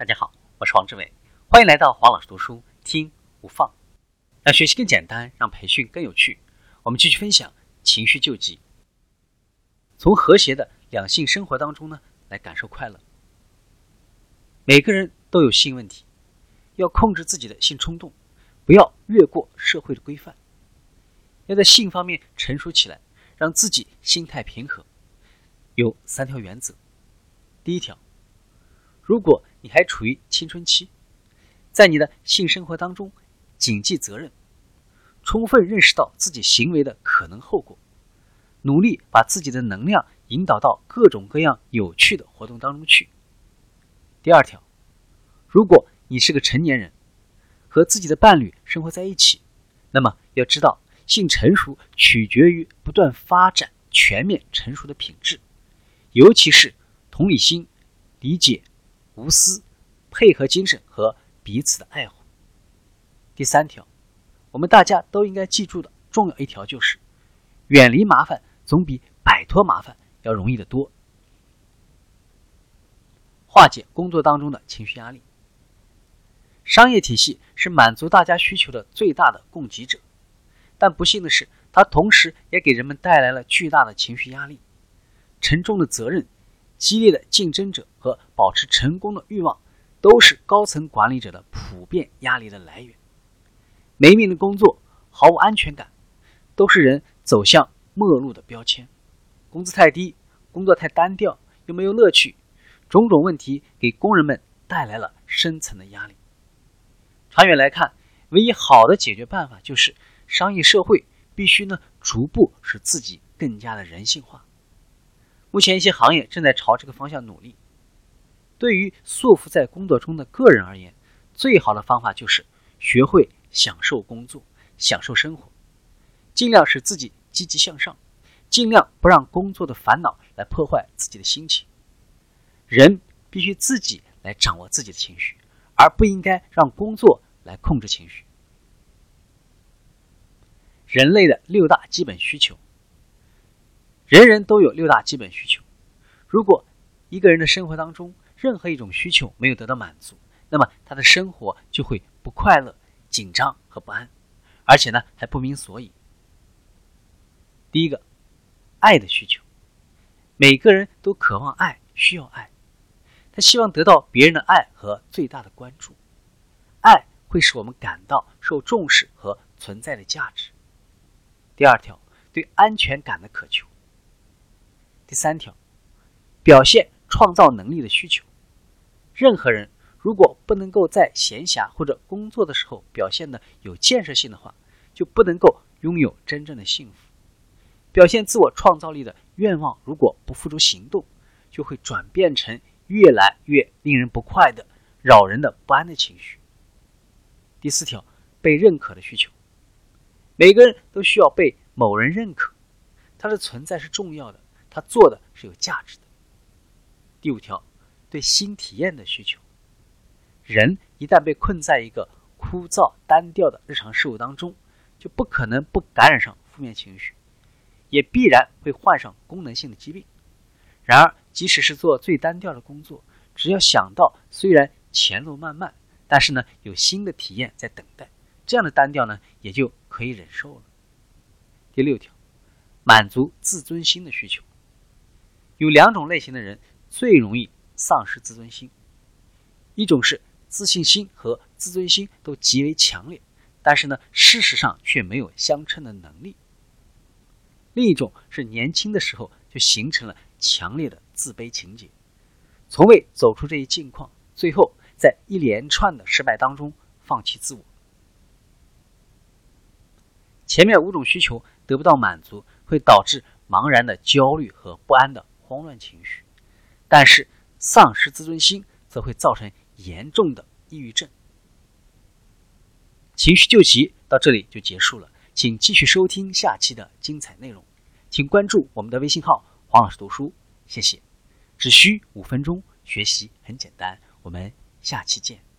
大家好，我是黄志伟，欢迎来到黄老师读书听无放，让学习更简单，让培训更有趣。我们继续分享情绪救急，从和谐的两性生活当中呢来感受快乐。每个人都有性问题，要控制自己的性冲动，不要越过社会的规范，要在性方面成熟起来，让自己心态平和。有三条原则。第一条，如果你还处于青春期，在你的性生活当中，谨记责任，充分认识到自己行为的可能后果，努力把自己的能量引导到各种各样有趣的活动当中去。第二条，如果你是个成年人，和自己的伴侣生活在一起，那么要知道，性成熟取决于不断发展全面成熟的品质，尤其是。同理心、理解、无私、配合精神和彼此的爱护。第三条，我们大家都应该记住的重要一条就是：远离麻烦总比摆脱麻烦要容易得多。化解工作当中的情绪压力。商业体系是满足大家需求的最大的供给者，但不幸的是，它同时也给人们带来了巨大的情绪压力、沉重的责任。激烈的竞争者和保持成功的欲望，都是高层管理者的普遍压力的来源。没命的工作，毫无安全感，都是人走向末路的标签。工资太低，工作太单调，又没有乐趣，种种问题给工人们带来了深层的压力。长远来看，唯一好的解决办法就是，商业社会必须呢逐步使自己更加的人性化。目前，一些行业正在朝这个方向努力。对于束缚在工作中的个人而言，最好的方法就是学会享受工作、享受生活，尽量使自己积极向上，尽量不让工作的烦恼来破坏自己的心情。人必须自己来掌握自己的情绪，而不应该让工作来控制情绪。人类的六大基本需求。人人都有六大基本需求。如果一个人的生活当中任何一种需求没有得到满足，那么他的生活就会不快乐、紧张和不安，而且呢还不明所以。第一个，爱的需求。每个人都渴望爱，需要爱，他希望得到别人的爱和最大的关注。爱会使我们感到受重视和存在的价值。第二条，对安全感的渴求。第三条，表现创造能力的需求。任何人如果不能够在闲暇或者工作的时候表现的有建设性的话，就不能够拥有真正的幸福。表现自我创造力的愿望如果不付诸行动，就会转变成越来越令人不快的、扰人的不安的情绪。第四条，被认可的需求。每个人都需要被某人认可，他的存在是重要的。他做的是有价值的。第五条，对新体验的需求。人一旦被困在一个枯燥单调的日常事物当中，就不可能不感染上负面情绪，也必然会患上功能性的疾病。然而，即使是做最单调的工作，只要想到虽然前路漫漫，但是呢有新的体验在等待，这样的单调呢也就可以忍受了。第六条，满足自尊心的需求。有两种类型的人最容易丧失自尊心，一种是自信心和自尊心都极为强烈，但是呢，事实上却没有相称的能力；另一种是年轻的时候就形成了强烈的自卑情节，从未走出这一境况，最后在一连串的失败当中放弃自我。前面五种需求得不到满足，会导致茫然的焦虑和不安的。慌乱情绪，但是丧失自尊心则会造成严重的抑郁症。情绪救急到这里就结束了，请继续收听下期的精彩内容，请关注我们的微信号“黄老师读书”，谢谢。只需五分钟，学习很简单，我们下期见。